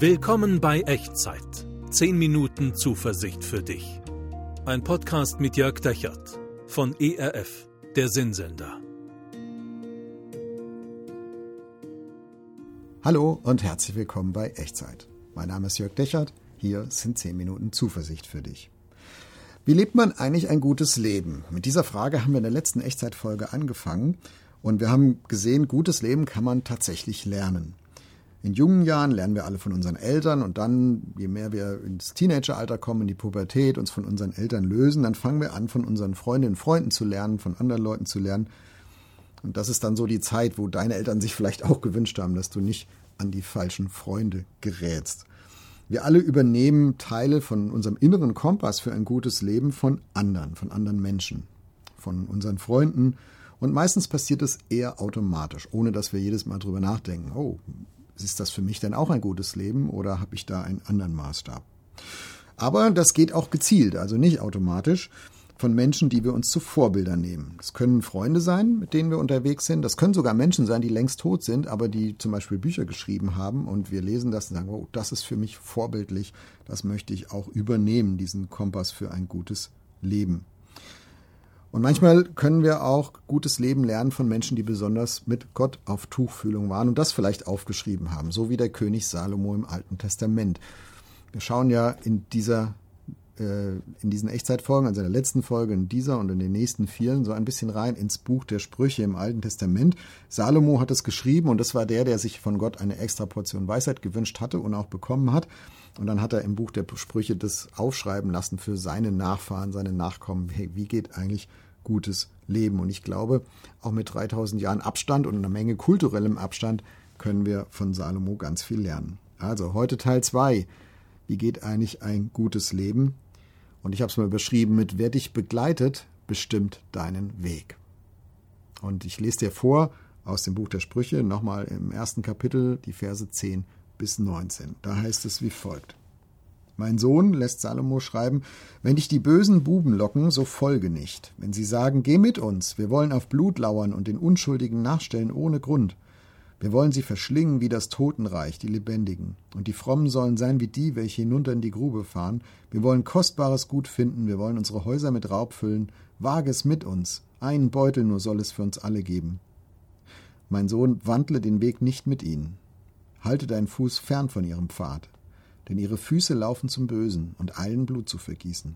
Willkommen bei Echtzeit. 10 Minuten Zuversicht für dich. Ein Podcast mit Jörg Dechert von ERF, der Sinnsender. Hallo und herzlich willkommen bei Echtzeit. Mein Name ist Jörg Dechert. Hier sind 10 Minuten Zuversicht für dich. Wie lebt man eigentlich ein gutes Leben? Mit dieser Frage haben wir in der letzten Echtzeitfolge angefangen und wir haben gesehen, gutes Leben kann man tatsächlich lernen. In jungen Jahren lernen wir alle von unseren Eltern und dann, je mehr wir ins Teenageralter kommen, in die Pubertät, uns von unseren Eltern lösen, dann fangen wir an, von unseren Freundinnen und Freunden zu lernen, von anderen Leuten zu lernen. Und das ist dann so die Zeit, wo deine Eltern sich vielleicht auch gewünscht haben, dass du nicht an die falschen Freunde gerätst. Wir alle übernehmen Teile von unserem inneren Kompass für ein gutes Leben von anderen, von anderen Menschen, von unseren Freunden. Und meistens passiert es eher automatisch, ohne dass wir jedes Mal drüber nachdenken. Oh, ist das für mich denn auch ein gutes Leben oder habe ich da einen anderen Maßstab? Aber das geht auch gezielt, also nicht automatisch von Menschen, die wir uns zu Vorbildern nehmen. Das können Freunde sein, mit denen wir unterwegs sind. Das können sogar Menschen sein, die längst tot sind, aber die zum Beispiel Bücher geschrieben haben und wir lesen das und sagen, oh, das ist für mich vorbildlich. Das möchte ich auch übernehmen, diesen Kompass für ein gutes Leben. Und manchmal können wir auch gutes Leben lernen von Menschen, die besonders mit Gott auf Tuchfühlung waren und das vielleicht aufgeschrieben haben, so wie der König Salomo im Alten Testament. Wir schauen ja in dieser äh, in diesen Echtzeitfolgen, also in der letzten Folge, in dieser und in den nächsten vielen, so ein bisschen rein ins Buch der Sprüche im Alten Testament. Salomo hat es geschrieben und das war der, der sich von Gott eine extra Portion Weisheit gewünscht hatte und auch bekommen hat. Und dann hat er im Buch der Sprüche das aufschreiben lassen für seine Nachfahren, seine Nachkommen. Hey, wie geht eigentlich gutes Leben? Und ich glaube, auch mit 3000 Jahren Abstand und einer Menge kulturellem Abstand können wir von Salomo ganz viel lernen. Also heute Teil 2. Wie geht eigentlich ein gutes Leben? Und ich habe es mal überschrieben mit Wer dich begleitet, bestimmt deinen Weg. Und ich lese dir vor aus dem Buch der Sprüche, nochmal im ersten Kapitel, die Verse 10 bis 19. Da heißt es wie folgt. Mein Sohn, lässt Salomo schreiben, wenn dich die bösen Buben locken, so folge nicht. Wenn sie sagen, geh mit uns, wir wollen auf Blut lauern und den Unschuldigen nachstellen ohne Grund. Wir wollen sie verschlingen wie das Totenreich, die Lebendigen. Und die Frommen sollen sein wie die, welche hinunter in die Grube fahren. Wir wollen kostbares Gut finden, wir wollen unsere Häuser mit Raub füllen. Wage es mit uns. Einen Beutel nur soll es für uns alle geben. Mein Sohn, wandle den Weg nicht mit ihnen. Halte deinen Fuß fern von ihrem Pfad, denn ihre Füße laufen zum Bösen und eilen Blut zu vergießen.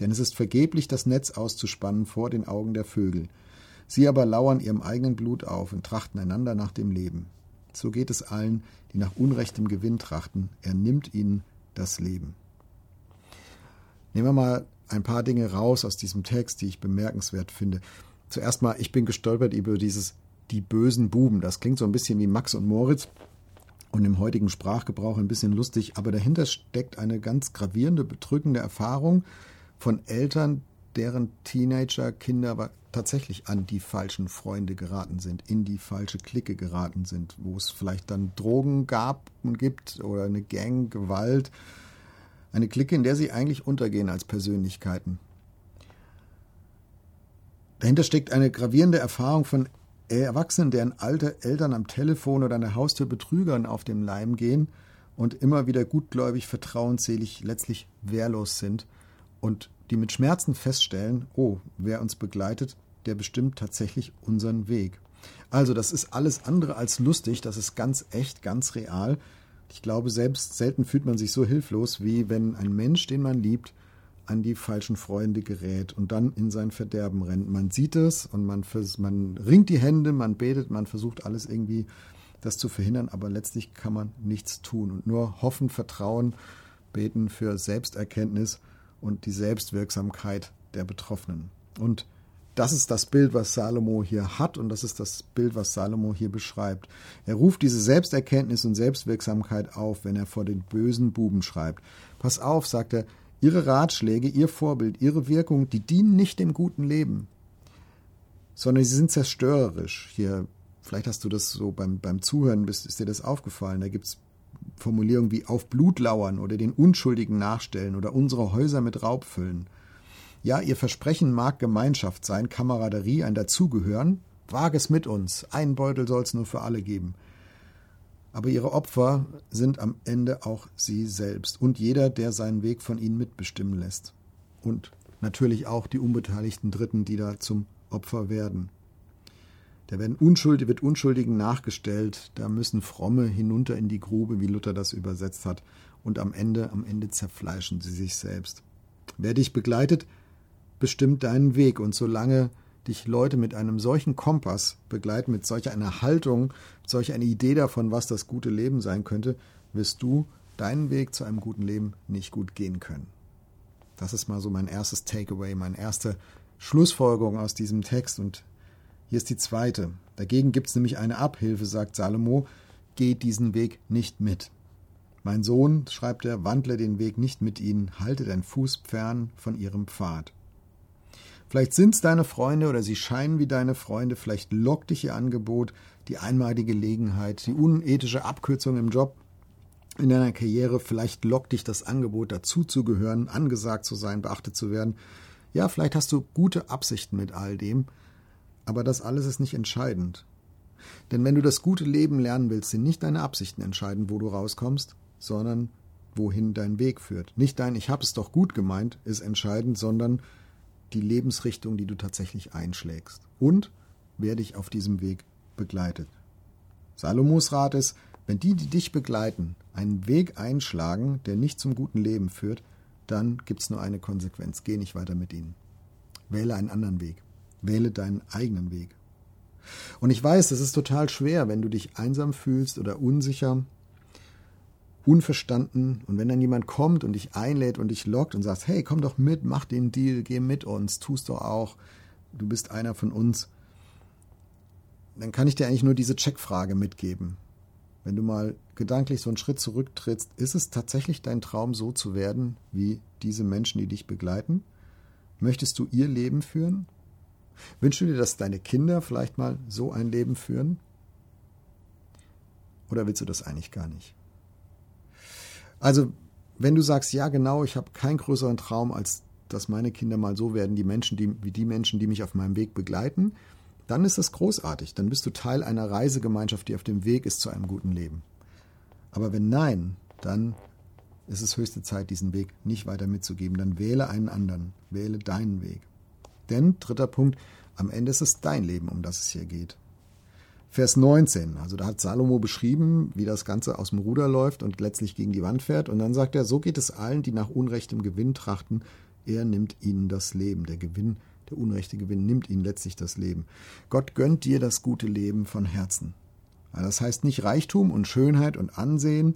Denn es ist vergeblich, das Netz auszuspannen vor den Augen der Vögel. Sie aber lauern ihrem eigenen Blut auf und trachten einander nach dem Leben. So geht es allen, die nach unrechtem Gewinn trachten. Er nimmt ihnen das Leben. Nehmen wir mal ein paar Dinge raus aus diesem Text, die ich bemerkenswert finde. Zuerst mal, ich bin gestolpert über dieses die bösen Buben. Das klingt so ein bisschen wie Max und Moritz und im heutigen Sprachgebrauch ein bisschen lustig, aber dahinter steckt eine ganz gravierende, bedrückende Erfahrung von Eltern, deren Teenager, Kinder tatsächlich an die falschen Freunde geraten sind, in die falsche Clique geraten sind, wo es vielleicht dann Drogen gab und gibt oder eine Gang, Gewalt, eine Clique, in der sie eigentlich untergehen als Persönlichkeiten. Dahinter steckt eine gravierende Erfahrung von Erwachsenen, deren alte Eltern am Telefon oder an der Haustür Betrügern auf dem Leim gehen und immer wieder gutgläubig, vertrauensselig, letztlich wehrlos sind und die mit Schmerzen feststellen, oh, wer uns begleitet, der bestimmt tatsächlich unseren Weg. Also, das ist alles andere als lustig, das ist ganz echt, ganz real. Ich glaube, selbst selten fühlt man sich so hilflos, wie wenn ein Mensch, den man liebt, an die falschen Freunde gerät und dann in sein Verderben rennt. Man sieht es und man, man ringt die Hände, man betet, man versucht alles irgendwie das zu verhindern, aber letztlich kann man nichts tun und nur hoffen, vertrauen, beten für Selbsterkenntnis und die Selbstwirksamkeit der Betroffenen. Und das ist das Bild, was Salomo hier hat und das ist das Bild, was Salomo hier beschreibt. Er ruft diese Selbsterkenntnis und Selbstwirksamkeit auf, wenn er vor den bösen Buben schreibt. Pass auf, sagt er, ihre Ratschläge, ihr Vorbild, ihre Wirkung, die dienen nicht dem guten Leben, sondern sie sind zerstörerisch. Hier, vielleicht hast du das so beim, beim Zuhören, bist, ist dir das aufgefallen. Da gibt es Formulierungen wie auf Blut lauern oder den Unschuldigen nachstellen oder unsere Häuser mit Raub füllen. Ja, ihr Versprechen mag Gemeinschaft sein, Kameraderie, ein Dazugehören. Wage es mit uns, einen Beutel soll es nur für alle geben. aber ihre Opfer sind am Ende auch sie selbst und jeder, der seinen Weg von ihnen mitbestimmen lässt. Und natürlich auch die unbeteiligten Dritten, die da zum Opfer werden. Da werden Unschuldige, wird Unschuldigen nachgestellt, da müssen Fromme hinunter in die Grube, wie Luther das übersetzt hat, und am Ende, am Ende zerfleischen sie sich selbst. Wer dich begleitet, bestimmt deinen Weg, und solange dich Leute mit einem solchen Kompass begleiten, mit solcher einer Haltung, mit solcher einer Idee davon, was das gute Leben sein könnte, wirst du deinen Weg zu einem guten Leben nicht gut gehen können. Das ist mal so mein erstes Takeaway, meine erste Schlussfolgerung aus diesem Text. Und hier ist die zweite. Dagegen gibt es nämlich eine Abhilfe, sagt Salomo. Geh diesen Weg nicht mit. Mein Sohn, schreibt er, wandle den Weg nicht mit ihnen, halte dein Fuß fern von ihrem Pfad. Vielleicht sind es deine Freunde oder sie scheinen wie deine Freunde, vielleicht lockt dich ihr Angebot, die einmalige Gelegenheit, die unethische Abkürzung im Job, in deiner Karriere, vielleicht lockt dich das Angebot, dazuzugehören, angesagt zu sein, beachtet zu werden. Ja, vielleicht hast du gute Absichten mit all dem, aber das alles ist nicht entscheidend. Denn wenn du das gute Leben lernen willst, sind nicht deine Absichten entscheidend, wo du rauskommst, sondern wohin dein Weg führt. Nicht dein Ich habe es doch gut gemeint ist entscheidend, sondern die Lebensrichtung, die du tatsächlich einschlägst und wer dich auf diesem Weg begleitet. Salomos Rat ist, wenn die, die dich begleiten, einen Weg einschlagen, der nicht zum guten Leben führt, dann gibt es nur eine Konsequenz. Geh nicht weiter mit ihnen. Wähle einen anderen Weg. Wähle deinen eigenen Weg. Und ich weiß, das ist total schwer, wenn du dich einsam fühlst oder unsicher unverstanden. Und wenn dann jemand kommt und dich einlädt und dich lockt und sagt, hey, komm doch mit, mach den Deal, geh mit uns, tust doch auch, du bist einer von uns, dann kann ich dir eigentlich nur diese Checkfrage mitgeben. Wenn du mal gedanklich so einen Schritt zurücktrittst, ist es tatsächlich dein Traum, so zu werden wie diese Menschen, die dich begleiten? Möchtest du ihr Leben führen? Wünschst du dir, dass deine Kinder vielleicht mal so ein Leben führen? Oder willst du das eigentlich gar nicht? Also, wenn du sagst, ja genau, ich habe keinen größeren Traum, als dass meine Kinder mal so werden, die Menschen, die, wie die Menschen, die mich auf meinem Weg begleiten, dann ist das großartig. Dann bist du Teil einer Reisegemeinschaft, die auf dem Weg ist zu einem guten Leben. Aber wenn nein, dann ist es höchste Zeit, diesen Weg nicht weiter mitzugeben. Dann wähle einen anderen, wähle deinen Weg. Denn, dritter Punkt, am Ende ist es dein Leben, um das es hier geht. Vers 19. Also da hat Salomo beschrieben, wie das Ganze aus dem Ruder läuft und letztlich gegen die Wand fährt. Und dann sagt er, so geht es allen, die nach unrechtem Gewinn trachten. Er nimmt ihnen das Leben. Der Gewinn, der unrechte Gewinn nimmt ihnen letztlich das Leben. Gott gönnt dir das gute Leben von Herzen. Das heißt nicht Reichtum und Schönheit und Ansehen,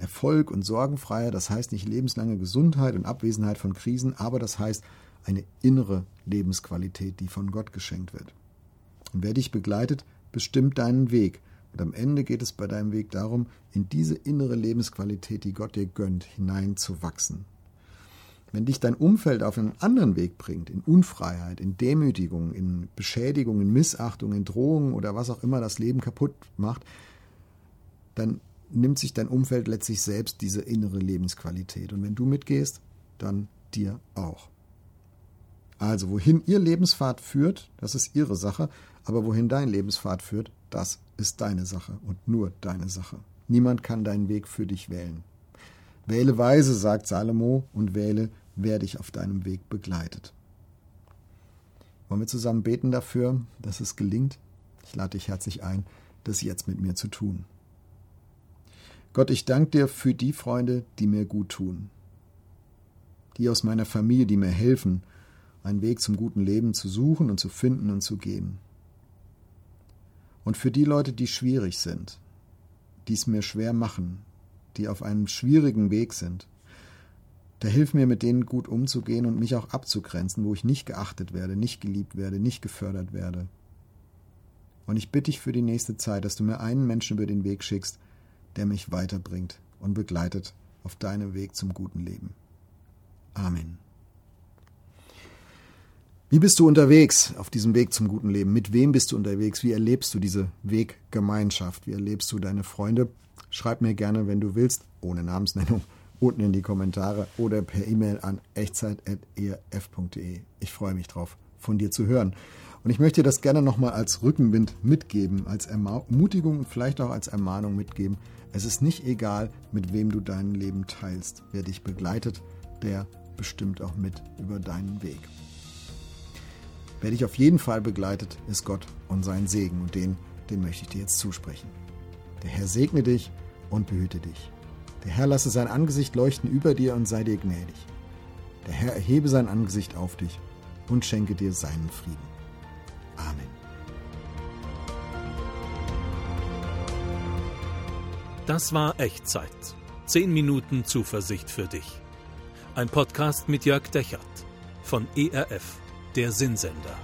Erfolg und Sorgenfreiheit, das heißt nicht lebenslange Gesundheit und Abwesenheit von Krisen, aber das heißt eine innere Lebensqualität, die von Gott geschenkt wird. Und wer dich begleitet, bestimmt deinen Weg. Und am Ende geht es bei deinem Weg darum, in diese innere Lebensqualität, die Gott dir gönnt, hineinzuwachsen. Wenn dich dein Umfeld auf einen anderen Weg bringt, in Unfreiheit, in Demütigung, in Beschädigung, in Missachtung, in Drohungen oder was auch immer das Leben kaputt macht, dann nimmt sich dein Umfeld letztlich selbst diese innere Lebensqualität. Und wenn du mitgehst, dann dir auch. Also, wohin ihr Lebenspfad führt, das ist ihre Sache, aber wohin dein Lebenspfad führt, das ist deine Sache und nur deine Sache. Niemand kann deinen Weg für dich wählen. Wähle weise, sagt Salomo, und wähle, wer dich auf deinem Weg begleitet. Wollen wir zusammen beten dafür, dass es gelingt? Ich lade dich herzlich ein, das jetzt mit mir zu tun. Gott, ich danke dir für die Freunde, die mir gut tun. Die aus meiner Familie, die mir helfen, einen Weg zum guten Leben zu suchen und zu finden und zu gehen. Und für die Leute, die schwierig sind, die es mir schwer machen, die auf einem schwierigen Weg sind, da hilf mir, mit denen gut umzugehen und mich auch abzugrenzen, wo ich nicht geachtet werde, nicht geliebt werde, nicht gefördert werde. Und ich bitte dich für die nächste Zeit, dass du mir einen Menschen über den Weg schickst, der mich weiterbringt und begleitet auf deinem Weg zum guten Leben. Amen. Wie bist du unterwegs auf diesem Weg zum guten Leben? Mit wem bist du unterwegs? Wie erlebst du diese Weggemeinschaft? Wie erlebst du deine Freunde? Schreib mir gerne, wenn du willst, ohne Namensnennung, unten in die Kommentare oder per E-Mail an echtzeit.erf.de. Ich freue mich drauf, von dir zu hören. Und ich möchte dir das gerne nochmal als Rückenwind mitgeben, als Ermutigung und vielleicht auch als Ermahnung mitgeben. Es ist nicht egal, mit wem du dein Leben teilst. Wer dich begleitet, der bestimmt auch mit über deinen Weg. Wer dich auf jeden Fall begleitet, ist Gott und sein Segen und den, den möchte ich dir jetzt zusprechen. Der Herr segne dich und behüte dich. Der Herr lasse sein Angesicht leuchten über dir und sei dir gnädig. Der Herr erhebe sein Angesicht auf dich und schenke dir seinen Frieden. Amen. Das war Echtzeit. Zehn Minuten Zuversicht für dich. Ein Podcast mit Jörg Dechert von ERF, der Sinnsender.